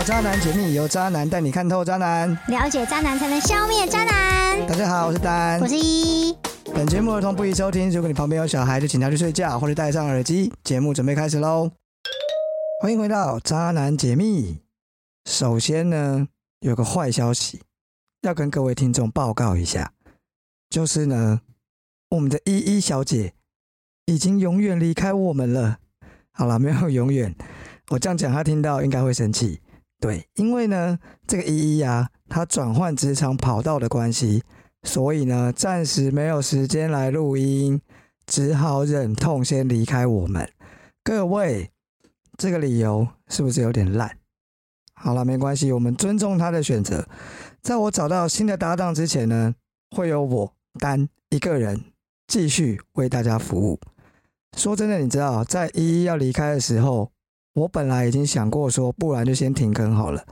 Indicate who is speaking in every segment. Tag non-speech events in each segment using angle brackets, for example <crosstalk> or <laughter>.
Speaker 1: 到《渣男解密》，由渣男带你看透渣男。
Speaker 2: 了解渣男才能消灭渣男。
Speaker 1: 大家好，我是丹
Speaker 2: 我。是一，
Speaker 1: 本节目儿童不宜收听，如果你旁边有小孩，就请他去睡觉或者戴上耳机。节目准备开始喽！欢迎回到《渣男解密》。首先呢，有个坏消息要跟各位听众报告一下，就是呢，我们的依依小姐已经永远离开我们了。好了，没有永远，我这样讲，她听到应该会生气。对，因为呢，这个依依啊，她转换职场跑道的关系，所以呢，暂时没有时间来录音，只好忍痛先离开我们。各位，这个理由是不是有点烂？好了，没关系，我们尊重他的选择。在我找到新的搭档之前呢，会有我单一个人继续为大家服务。说真的，你知道，在依依要离开的时候，我本来已经想过说，不然就先停更好了，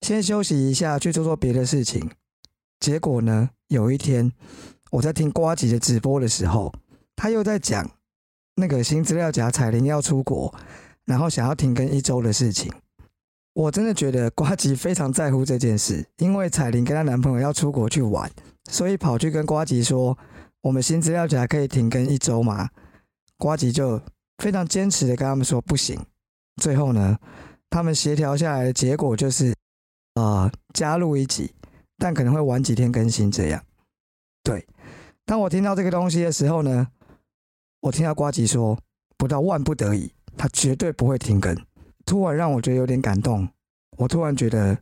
Speaker 1: 先休息一下，去做做别的事情。结果呢，有一天我在听瓜吉的直播的时候，他又在讲那个新资料夹彩铃要出国，然后想要停更一周的事情。我真的觉得瓜吉非常在乎这件事，因为彩铃跟她男朋友要出国去玩，所以跑去跟瓜吉说：“我们新资料夹可以停更一周吗？”瓜吉就非常坚持的跟他们说不行。最后呢，他们协调下来的结果就是，呃，加入一集，但可能会晚几天更新这样。对，当我听到这个东西的时候呢，我听到瓜吉说，不到万不得已，他绝对不会停更。突然让我觉得有点感动。我突然觉得，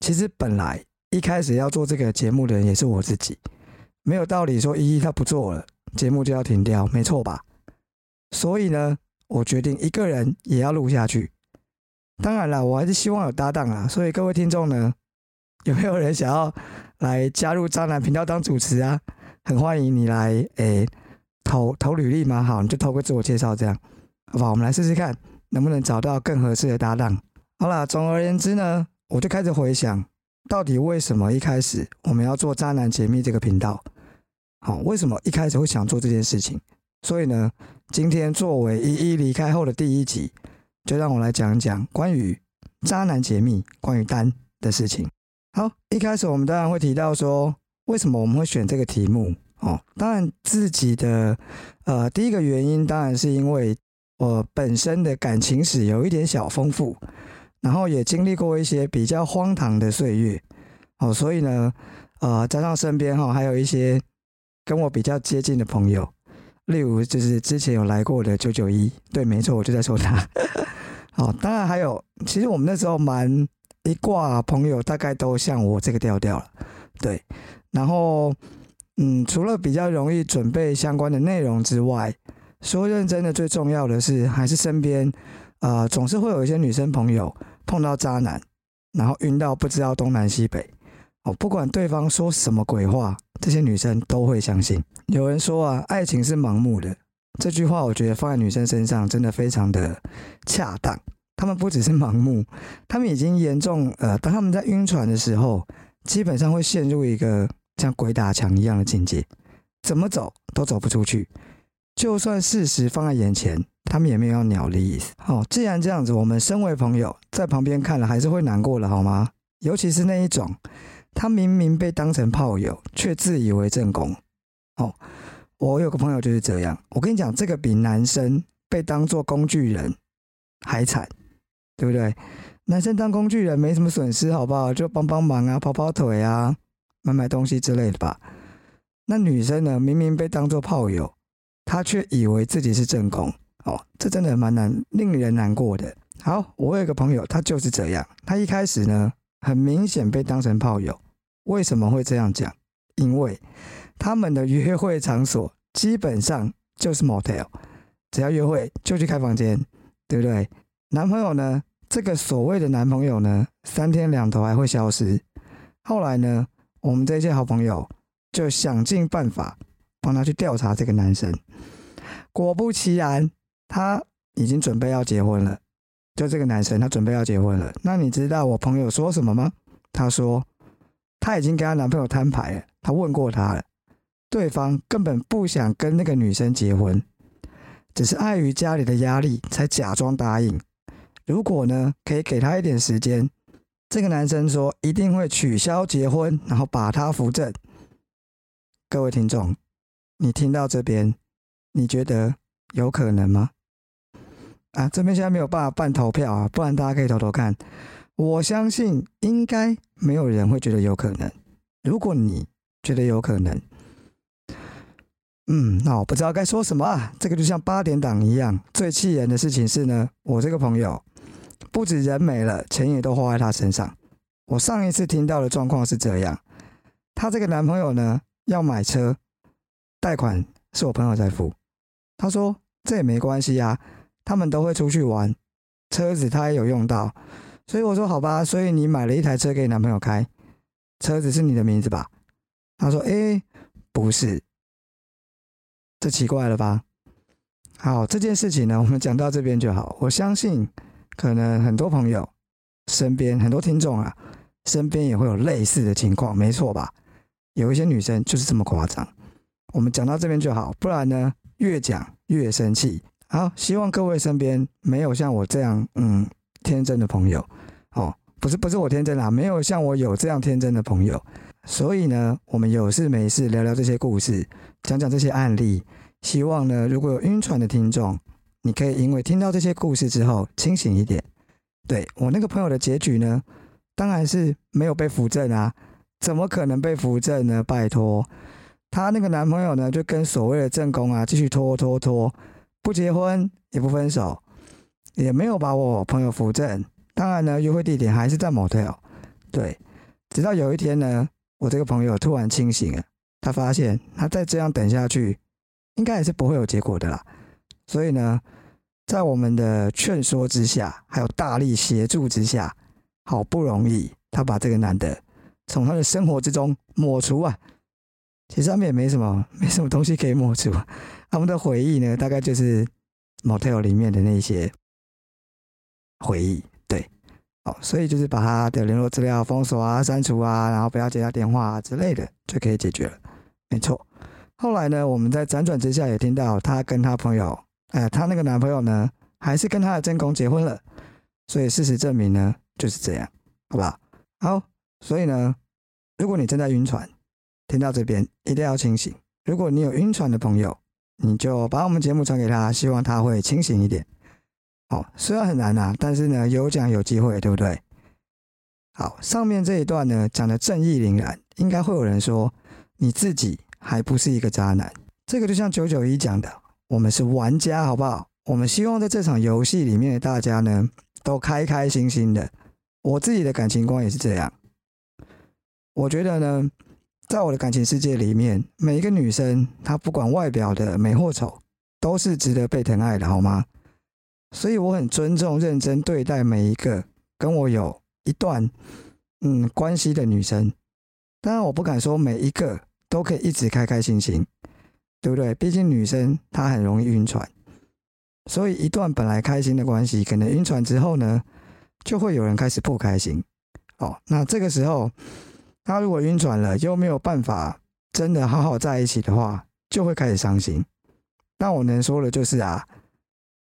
Speaker 1: 其实本来一开始要做这个节目的人也是我自己，没有道理说依依他不做了，节目就要停掉，没错吧？所以呢，我决定一个人也要录下去。当然了，我还是希望有搭档啊。所以各位听众呢，<laughs> 有没有人想要来加入渣男频道当主持啊？很欢迎你来诶、投投履历嘛，好，你就投个自我介绍这样，好不好？我们来试试看能不能找到更合适的搭档。好啦，总而言之呢，我就开始回想，到底为什么一开始我们要做渣男解密这个频道？好，为什么一开始会想做这件事情？所以呢，今天作为依依离开后的第一集，就让我来讲一讲关于渣男解密、关于单的事情。好，一开始我们当然会提到说，为什么我们会选这个题目哦？当然自己的呃第一个原因，当然是因为我本身的感情史有一点小丰富，然后也经历过一些比较荒唐的岁月哦，所以呢，呃，加上身边哈、还有一些跟我比较接近的朋友。例如就是之前有来过的九九一，对，没错，我就在说他。<laughs> 好，当然还有，其实我们那时候蛮一挂朋友，大概都像我这个调调了，对。然后，嗯，除了比较容易准备相关的内容之外，说认真的，最重要的是还是身边，呃，总是会有一些女生朋友碰到渣男，然后晕到不知道东南西北。哦，不管对方说什么鬼话，这些女生都会相信。有人说啊，爱情是盲目的，这句话我觉得放在女生身上真的非常的恰当。她们不只是盲目，她们已经严重呃，当他们在晕船的时候，基本上会陷入一个像鬼打墙一样的境界，怎么走都走不出去。就算事实放在眼前，他们也没有要鸟的意思。哦，既然这样子，我们身为朋友在旁边看了还是会难过的，好吗？尤其是那一种。他明明被当成炮友，却自以为正宫。哦，我有个朋友就是这样。我跟你讲，这个比男生被当做工具人还惨，对不对？男生当工具人没什么损失，好不好？就帮帮忙啊，跑跑腿啊，买买东西之类的吧。那女生呢，明明被当做炮友，她却以为自己是正宫。哦，这真的蛮难，令人难过的。好，我有个朋友，他就是这样。他一开始呢。很明显被当成炮友，为什么会这样讲？因为他们的约会场所基本上就是 motel，只要约会就去开房间，对不对？男朋友呢？这个所谓的男朋友呢，三天两头还会消失。后来呢，我们这些好朋友就想尽办法帮他去调查这个男生。果不其然，他已经准备要结婚了。就这个男生，他准备要结婚了。那你知道我朋友说什么吗？他说他已经跟他男朋友摊牌了，他问过他了，对方根本不想跟那个女生结婚，只是碍于家里的压力才假装答应。如果呢，可以给他一点时间，这个男生说一定会取消结婚，然后把他扶正。各位听众，你听到这边，你觉得有可能吗？啊，这边现在没有办法办投票啊，不然大家可以偷偷看。我相信应该没有人会觉得有可能。如果你觉得有可能，嗯，那我不知道该说什么啊。这个就像八点档一样，最气人的事情是呢，我这个朋友不止人没了，钱也都花在他身上。我上一次听到的状况是这样，她这个男朋友呢要买车，贷款是我朋友在付。他说这也没关系啊。他们都会出去玩，车子他也有用到，所以我说好吧，所以你买了一台车给男朋友开，车子是你的名字吧？他说：“哎，不是，这奇怪了吧？”好，这件事情呢，我们讲到这边就好。我相信，可能很多朋友身边很多听众啊，身边也会有类似的情况，没错吧？有一些女生就是这么夸张。我们讲到这边就好，不然呢，越讲越生气。好，希望各位身边没有像我这样嗯天真的朋友哦，不是不是我天真啦，没有像我有这样天真的朋友，所以呢，我们有事没事聊聊这些故事，讲讲这些案例，希望呢，如果有晕船的听众，你可以因为听到这些故事之后清醒一点。对我那个朋友的结局呢，当然是没有被扶正啊，怎么可能被扶正呢？拜托，她那个男朋友呢，就跟所谓的正宫啊，继续拖拖拖。不结婚也不分手，也没有把我朋友扶正。当然呢，约会地点还是在 motel。对，直到有一天呢，我这个朋友突然清醒了，他发现他再这样等下去，应该也是不会有结果的啦。所以呢，在我们的劝说之下，还有大力协助之下，好不容易他把这个男的从他的生活之中抹除啊。其实他们也没什么，没什么东西可以抹除。他们的回忆呢，大概就是 motel 里面的那些回忆，哦，所以就是把他的联络资料封锁啊、删除啊，然后不要接他电话啊之类的，就可以解决了。没错。后来呢，我们在辗转之下也听到他跟他朋友，哎，他那个男朋友呢，还是跟他的正宫结婚了。所以事实证明呢，就是这样，好不好？好，所以呢，如果你正在晕船，听到这边一定要清醒。如果你有晕船的朋友，你就把我们节目传给他，希望他会清醒一点。好，虽然很难呐，但是呢，有奖有机会，对不对？好，上面这一段呢讲的正义凛然，应该会有人说你自己还不是一个渣男。这个就像九九一讲的，我们是玩家，好不好？我们希望在这场游戏里面的大家呢都开开心心的。我自己的感情观也是这样，我觉得呢。在我的感情世界里面，每一个女生，她不管外表的美或丑，都是值得被疼爱的，好吗？所以我很尊重、认真对待每一个跟我有一段嗯关系的女生。当然，我不敢说每一个都可以一直开开心心，对不对？毕竟女生她很容易晕船，所以一段本来开心的关系，可能晕船之后呢，就会有人开始不开心。哦，那这个时候。他如果晕船了，又没有办法真的好好在一起的话，就会开始伤心。那我能说的就是啊，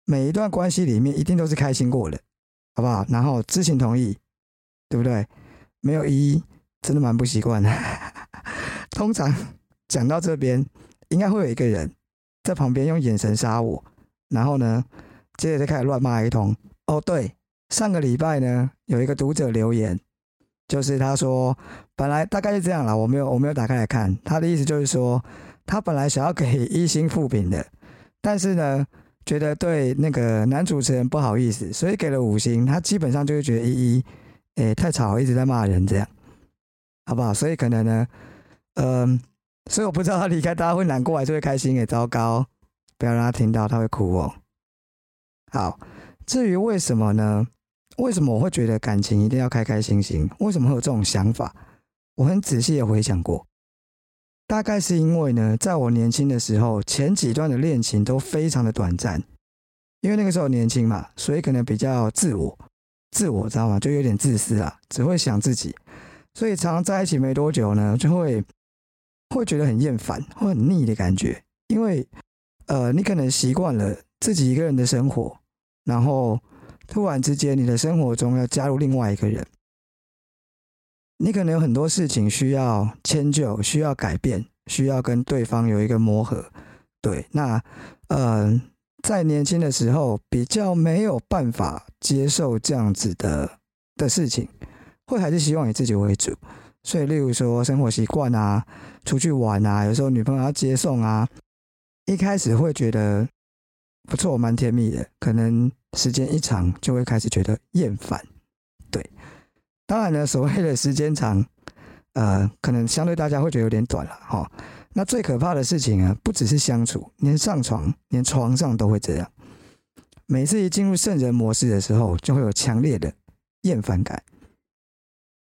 Speaker 1: 每一段关系里面一定都是开心过的，好不好？然后知情同意，对不对？没有一，真的蛮不习惯的。<laughs> 通常讲到这边，应该会有一个人在旁边用眼神杀我，然后呢，接着就开始乱骂一通。哦，对，上个礼拜呢，有一个读者留言。就是他说，本来大概是这样了，我没有我没有打开来看。他的意思就是说，他本来想要给一星复评的，但是呢，觉得对那个男主持人不好意思，所以给了五星。他基本上就是觉得一一，诶太吵，一直在骂人这样，好不好？所以可能呢，嗯，所以我不知道他离开大家会难过还是会开心。也，糟糕，不要让他听到，他会哭哦。好，至于为什么呢？为什么我会觉得感情一定要开开心心？为什么会有这种想法？我很仔细的回想过，大概是因为呢，在我年轻的时候，前几段的恋情都非常的短暂，因为那个时候年轻嘛，所以可能比较自我，自我知道吗？就有点自私啊，只会想自己，所以常常在一起没多久呢，就会会觉得很厌烦，会很腻的感觉，因为呃，你可能习惯了自己一个人的生活，然后。突然之间，你的生活中要加入另外一个人，你可能有很多事情需要迁就，需要改变，需要跟对方有一个磨合。对，那呃，在年轻的时候比较没有办法接受这样子的的事情，会还是希望以自己为主。所以，例如说生活习惯啊，出去玩啊，有时候女朋友要接送啊，一开始会觉得不错，蛮甜蜜的。可能时间一长，就会开始觉得厌烦。当然呢，所谓的时间长，呃，可能相对大家会觉得有点短了哈。那最可怕的事情啊，不只是相处，连上床，连床上都会这样。每次一进入圣人模式的时候，就会有强烈的厌烦感。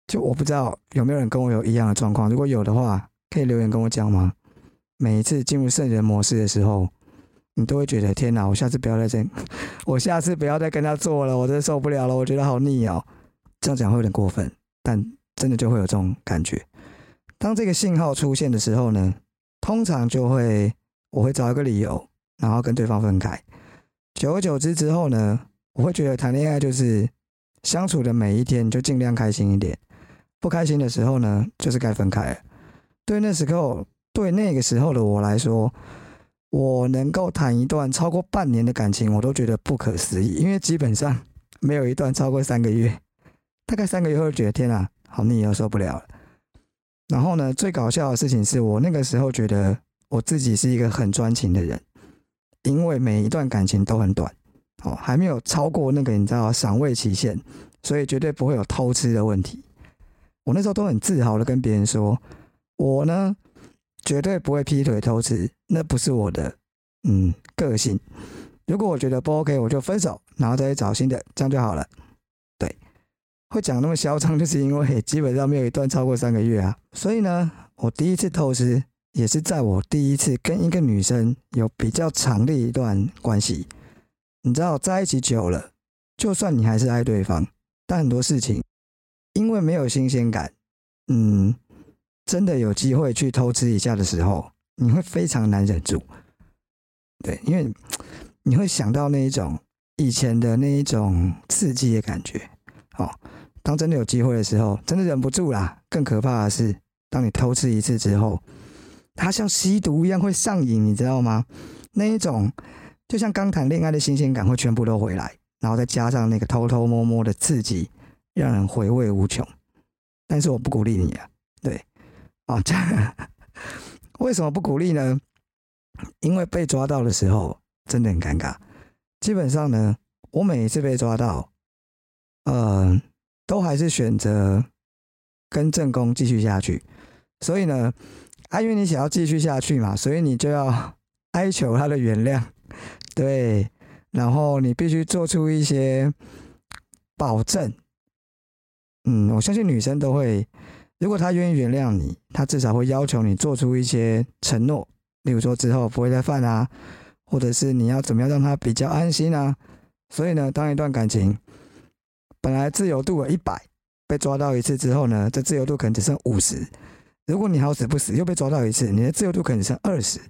Speaker 1: 就我不知道有没有人跟我有一样的状况，如果有的话，可以留言跟我讲吗？每一次进入圣人模式的时候，你都会觉得天哪，我下次不要再这，<laughs> 我下次不要再跟他做了，我真受不了了，我觉得好腻哦。这样讲会有点过分，但真的就会有这种感觉。当这个信号出现的时候呢，通常就会我会找一个理由，然后跟对方分开。久而久之之后呢，我会觉得谈恋爱就是相处的每一天就尽量开心一点。不开心的时候呢，就是该分开了。对那时候，对那个时候的我来说，我能够谈一段超过半年的感情，我都觉得不可思议。因为基本上没有一段超过三个月，大概三个月后觉得天啊，好腻，又受不了了。然后呢，最搞笑的事情是我那个时候觉得我自己是一个很专情的人，因为每一段感情都很短，哦，还没有超过那个你知道赏味期限，所以绝对不会有偷吃的问题。我那时候都很自豪的跟别人说，我呢绝对不会劈腿偷吃，那不是我的嗯个性。如果我觉得不 OK，我就分手，然后再去找新的，这样就好了。会讲那么嚣张，就是因为基本上没有一段超过三个月啊。所以呢，我第一次偷吃也是在我第一次跟一个女生有比较长的一段关系。你知道，在一起久了，就算你还是爱对方，但很多事情。因为没有新鲜感，嗯，真的有机会去偷吃一下的时候，你会非常难忍住。对，因为你会想到那一种以前的那一种刺激的感觉。哦，当真的有机会的时候，真的忍不住啦。更可怕的是，当你偷吃一次之后，它像吸毒一样会上瘾，你知道吗？那一种就像刚谈恋爱的新鲜感会全部都回来，然后再加上那个偷偷摸摸的刺激。让人回味无穷，但是我不鼓励你啊，对，啊，这 <laughs> 为什么不鼓励呢？因为被抓到的时候真的很尴尬。基本上呢，我每一次被抓到，呃，都还是选择跟正宫继续下去。所以呢，啊，因为你想要继续下去嘛，所以你就要哀求他的原谅，对，然后你必须做出一些保证。嗯，我相信女生都会，如果她愿意原谅你，她至少会要求你做出一些承诺，例如说之后不会再犯啊，或者是你要怎么样让她比较安心啊。所以呢，当一段感情本来自由度有一百，被抓到一次之后呢，这自由度可能只剩五十。如果你好死不死又被抓到一次，你的自由度可能只剩二十。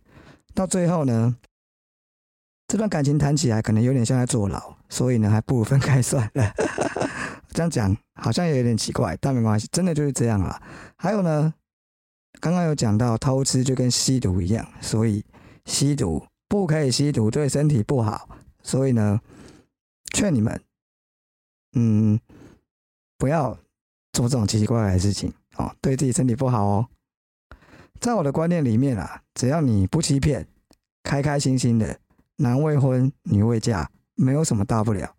Speaker 1: 到最后呢，这段感情谈起来可能有点像在坐牢，所以呢，还不如分开算了。<laughs> 这样讲好像也有点奇怪，但没关系，真的就是这样啦。还有呢，刚刚有讲到偷吃就跟吸毒一样，所以吸毒不可以吸毒，对身体不好。所以呢，劝你们，嗯，不要做这种奇奇怪怪的事情哦，对自己身体不好哦。在我的观念里面啊，只要你不欺骗，开开心心的，男未婚女未嫁，没有什么大不了。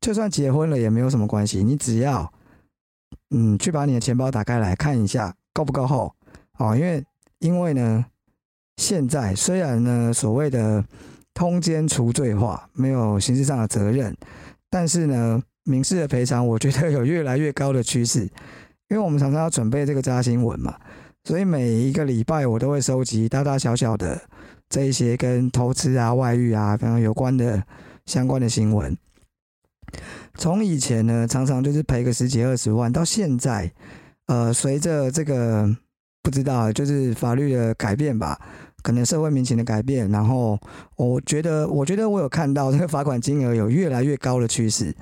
Speaker 1: 就算结婚了也没有什么关系，你只要，嗯，去把你的钱包打开来看一下够不够厚哦，因为因为呢，现在虽然呢所谓的通奸除罪化没有刑事上的责任，但是呢民事的赔偿我觉得有越来越高的趋势，因为我们常常要准备这个扎新闻嘛，所以每一个礼拜我都会收集大大小小的这一些跟偷吃啊、外遇啊非常有关的相关的新闻。从以前呢，常常就是赔个十几二十万，到现在，呃，随着这个不知道，就是法律的改变吧，可能社会民情的改变，然后我觉得，我觉得我有看到这个罚款金额有越来越高的趋势，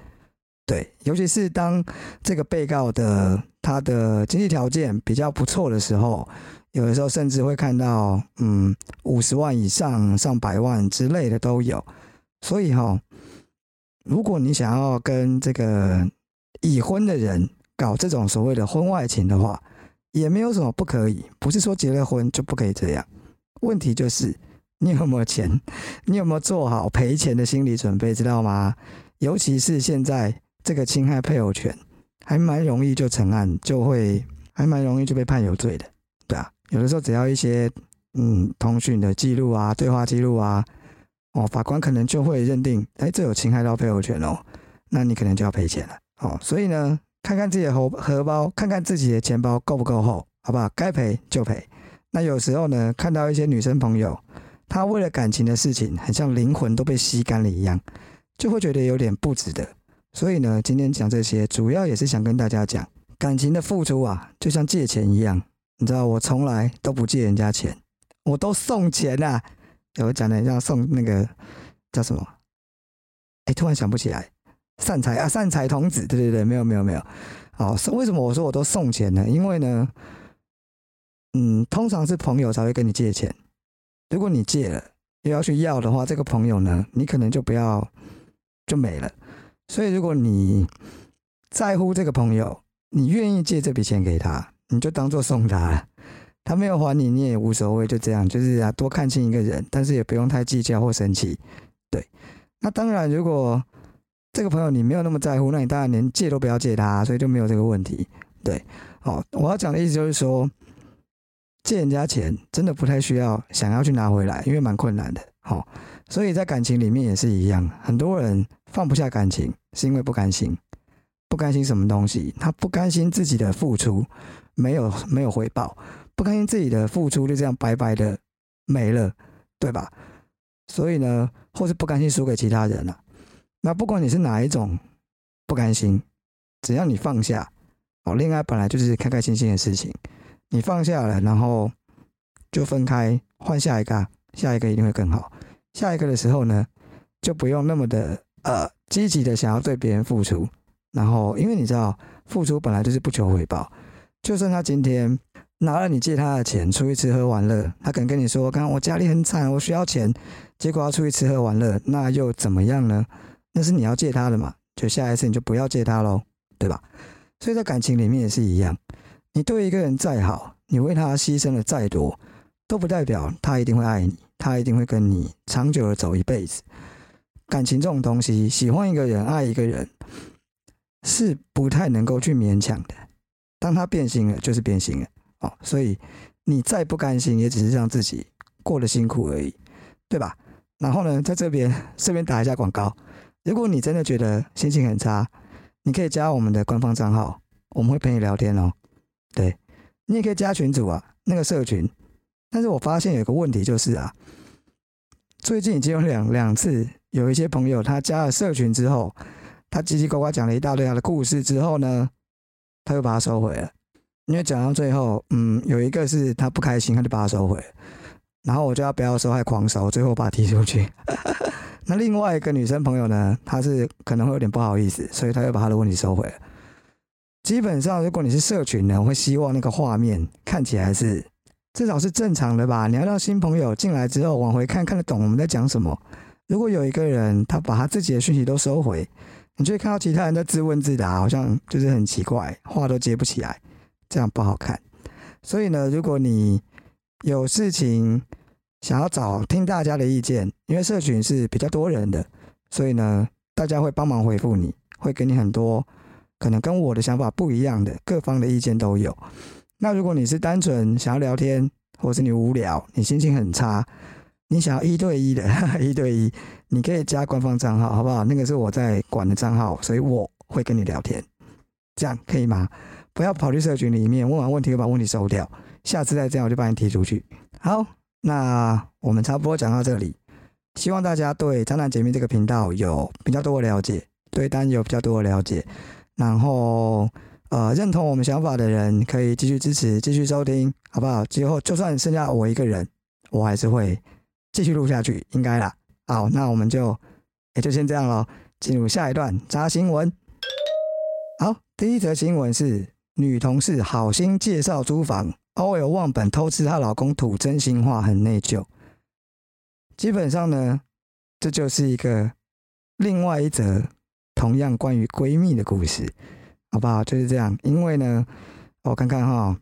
Speaker 1: 对，尤其是当这个被告的他的经济条件比较不错的时候，有的时候甚至会看到，嗯，五十万以上、上百万之类的都有。所以哈，如果你想要跟这个已婚的人搞这种所谓的婚外情的话，也没有什么不可以，不是说结了婚就不可以这样。问题就是你有没有钱，<laughs> 你有没有做好赔钱的心理准备，知道吗？尤其是现在。这个侵害配偶权还蛮容易就成案，就会还蛮容易就被判有罪的，对啊。有的时候只要一些嗯通讯的记录啊、对话记录啊，哦，法官可能就会认定，哎，这有侵害到配偶权哦，那你可能就要赔钱了。哦，所以呢，看看自己的荷荷包，看看自己的钱包够不够厚，好不好？该赔就赔。那有时候呢，看到一些女生朋友，她为了感情的事情，很像灵魂都被吸干了一样，就会觉得有点不值得。所以呢，今天讲这些，主要也是想跟大家讲，感情的付出啊，就像借钱一样。你知道，我从来都不借人家钱，我都送钱啊。有讲的要送那个叫什么？哎，突然想不起来，善财啊，善财童子。对对对，没有没有没有。好，为什么我说我都送钱呢？因为呢，嗯，通常是朋友才会跟你借钱。如果你借了又要去要的话，这个朋友呢，你可能就不要就没了。所以，如果你在乎这个朋友，你愿意借这笔钱给他，你就当做送他。他没有还你，你也无所谓，就这样，就是啊，多看清一个人，但是也不用太计较或生气。对，那当然，如果这个朋友你没有那么在乎，那你当然连借都不要借他，所以就没有这个问题。对，好，我要讲的意思就是说，借人家钱真的不太需要想要去拿回来，因为蛮困难的。好。所以在感情里面也是一样，很多人放不下感情，是因为不甘心。不甘心什么东西？他不甘心自己的付出没有没有回报，不甘心自己的付出就这样白白的没了，对吧？所以呢，或是不甘心输给其他人了。那不管你是哪一种不甘心，只要你放下，哦，恋爱本来就是开开心心的事情，你放下了，然后就分开，换下一个，下一个一定会更好。下一个的时候呢，就不用那么的呃积极的想要对别人付出，然后因为你知道付出本来就是不求回报，就算他今天拿了你借他的钱出去吃喝玩乐，他可能跟你说，刚刚我家里很惨，我需要钱，结果要出去吃喝玩乐，那又怎么样呢？那是你要借他的嘛，就下一次你就不要借他喽，对吧？所以在感情里面也是一样，你对一个人再好，你为他牺牲的再多，都不代表他一定会爱你。他一定会跟你长久的走一辈子。感情这种东西，喜欢一个人、爱一个人，是不太能够去勉强的。当他变心了，就是变心了哦。所以你再不甘心，也只是让自己过得辛苦而已，对吧？然后呢，在这边顺便打一下广告。如果你真的觉得心情很差，你可以加我们的官方账号，我们会陪你聊天哦。对你也可以加群主啊，那个社群。但是我发现有个问题，就是啊，最近已经有两两次，有一些朋友他加了社群之后，他叽叽呱呱讲了一大堆他的故事之后呢，他又把它收回了。因为讲到最后，嗯，有一个是他不开心，他就把它收回，然后我就要不要收，还狂收，最后把他踢出去。<laughs> 那另外一个女生朋友呢，她是可能会有点不好意思，所以她又把她的问题收回了。基本上，如果你是社群呢，我会希望那个画面看起来是。至少是正常的吧。你要让新朋友进来之后往回看看得懂我们在讲什么。如果有一个人他把他自己的讯息都收回，你就会看到其他人在自问自答，好像就是很奇怪，话都接不起来，这样不好看。所以呢，如果你有事情想要找听大家的意见，因为社群是比较多人的，所以呢，大家会帮忙回复你，会给你很多可能跟我的想法不一样的各方的意见都有。那如果你是单纯想要聊天，或是你无聊，你心情很差，你想要一对一的 <laughs> 一对一，你可以加官方账号，好不好？那个是我在管的账号，所以我会跟你聊天，这样可以吗？不要跑去社群里面问完问题又把问题收掉，下次再这样我就把你踢出去。好，那我们差不多讲到这里，希望大家对渣男解密这个频道有比较多的了解，对单有比较多的了解，然后。呃，认同我们想法的人可以继续支持，继续收听，好不好？之后就算剩下我一个人，我还是会继续录下去，应该啦。好，那我们就也就先这样咯，进入下一段扎新闻。好第一则新闻是女同事好心介绍租房，OL 忘本偷吃她老公吐真心话，很内疚。基本上呢，这就是一个另外一则同样关于闺蜜的故事，好不好？就是这样。因为呢，我看看哈，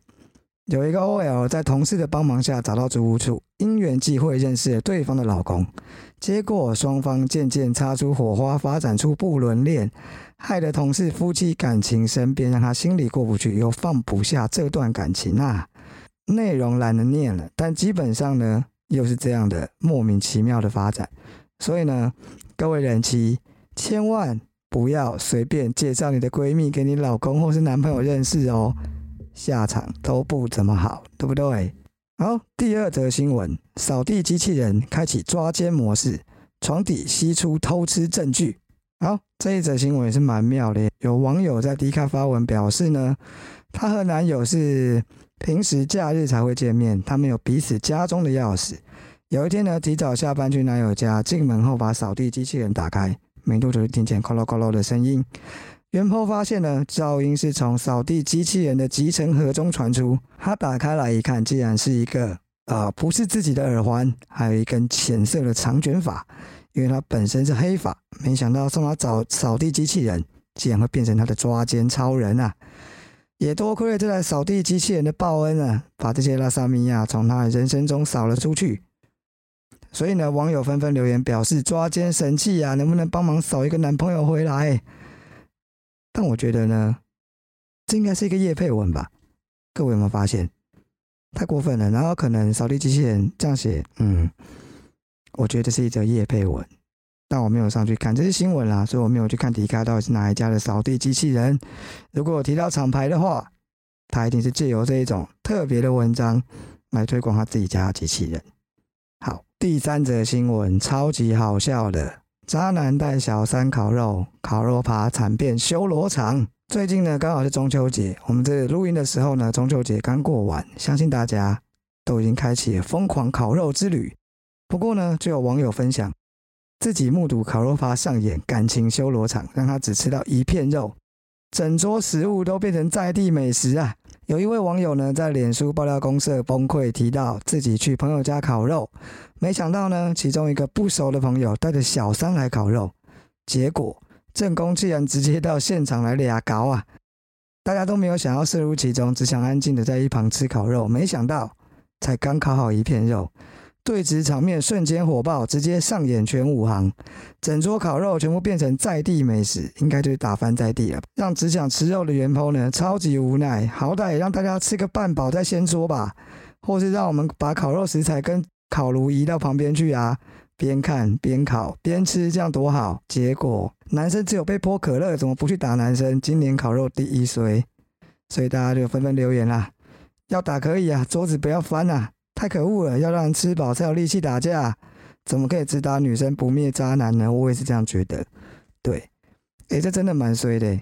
Speaker 1: 有一个 OL 在同事的帮忙下找到租屋处，因缘际会认识了对方的老公，结果双方渐渐擦出火花，发展出不伦恋，害得同事夫妻感情生变，让他心里过不去，又放不下这段感情啊。内容懒得念了，但基本上呢。又是这样的莫名其妙的发展，所以呢，各位人妻千万不要随便介绍你的闺蜜给你老公或是男朋友认识哦，下场都不怎么好，对不对？好，第二则新闻：扫地机器人开启抓奸模式，床底吸出偷吃证据。好，这一则新闻也是蛮妙的，有网友在迪卡发文表示呢，她和男友是。平时假日才会见面，他们有彼此家中的钥匙。有一天呢，提早下班去男友家，进门后把扫地机器人打开，没多久就听见“咯咯咯咯”的声音。袁坡发现呢，噪音是从扫地机器人的集成盒中传出。他打开来一看，竟然是一个呃，不是自己的耳环，还有一根浅色的长卷发。因为他本身是黑发，没想到送他找扫地机器人，竟然会变成他的抓奸超人啊！也多亏了这台扫地机器人的报恩啊，把这些拉萨米亚从他的人生中扫了出去。所以呢，网友纷纷留言表示抓奸神器啊，能不能帮忙扫一个男朋友回来？但我觉得呢，这应该是一个叶配文吧？各位有没有发现？太过分了。然后可能扫地机器人这样写，嗯，我觉得是一则叶配文。但我没有上去看，这是新闻啦，所以我没有去看迪卡到底是哪一家的扫地机器人。如果我提到厂牌的话，他一定是借由这一种特别的文章来推广他自己家的机器人。好，第三则新闻超级好笑的，渣男带小三烤肉，烤肉趴惨变修罗场。最近呢，刚好是中秋节，我们这录音的时候呢，中秋节刚过完，相信大家都已经开启疯狂烤肉之旅。不过呢，就有网友分享。自己目睹烤肉趴上演感情修罗场，让他只吃到一片肉，整桌食物都变成在地美食啊！有一位网友呢，在脸书爆料公社崩溃，提到自己去朋友家烤肉，没想到呢，其中一个不熟的朋友带着小三来烤肉，结果正工竟然直接到现场来俩搞啊！大家都没有想要涉入其中，只想安静的在一旁吃烤肉，没想到才刚烤好一片肉。对峙场面瞬间火爆，直接上演全武行，整桌烤肉全部变成在地美食，应该就是打翻在地了。让只想吃肉的元抛呢，超级无奈，好歹让大家吃个半饱再掀桌吧，或是让我们把烤肉食材跟烤炉移到旁边去啊，边看边烤边吃，这样多好。结果男生只有被泼可乐，怎么不去打男生？今年烤肉第一衰，所以大家就纷纷留言啦，要打可以啊，桌子不要翻啊。太可恶了！要让人吃饱才有力气打架，怎么可以只打女生不灭渣男呢？我也是这样觉得。对，哎，这真的蛮衰的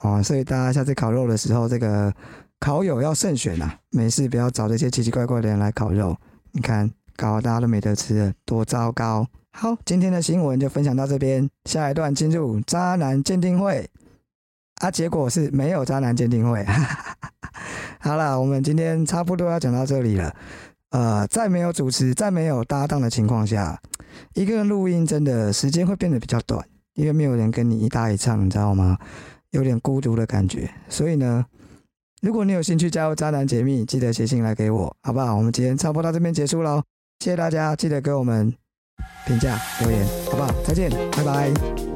Speaker 1: 哦。所以大家下次烤肉的时候，这个烤友要慎选呐，没事不要找这些奇奇怪怪的人来烤肉。你看，搞得大家都没得吃了，多糟糕！好，今天的新闻就分享到这边，下一段进入渣男鉴定会。啊，结果是没有渣男鉴定会。<laughs> 好了，我们今天差不多要讲到这里了。呃，在没有主持、在没有搭档的情况下，一个人录音真的时间会变得比较短，因为没有人跟你一搭一唱，你知道吗？有点孤独的感觉。所以呢，如果你有兴趣加入渣男解密，记得写信来给我，好不好？我们今天差不多到这边结束喽，谢谢大家，记得给我们评价留言，好不好？再见，拜拜。